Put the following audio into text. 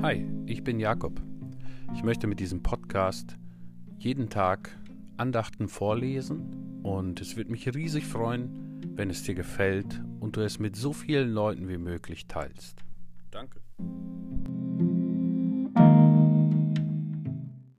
Hi, ich bin Jakob. Ich möchte mit diesem Podcast jeden Tag Andachten vorlesen und es würde mich riesig freuen, wenn es dir gefällt und du es mit so vielen Leuten wie möglich teilst. Danke.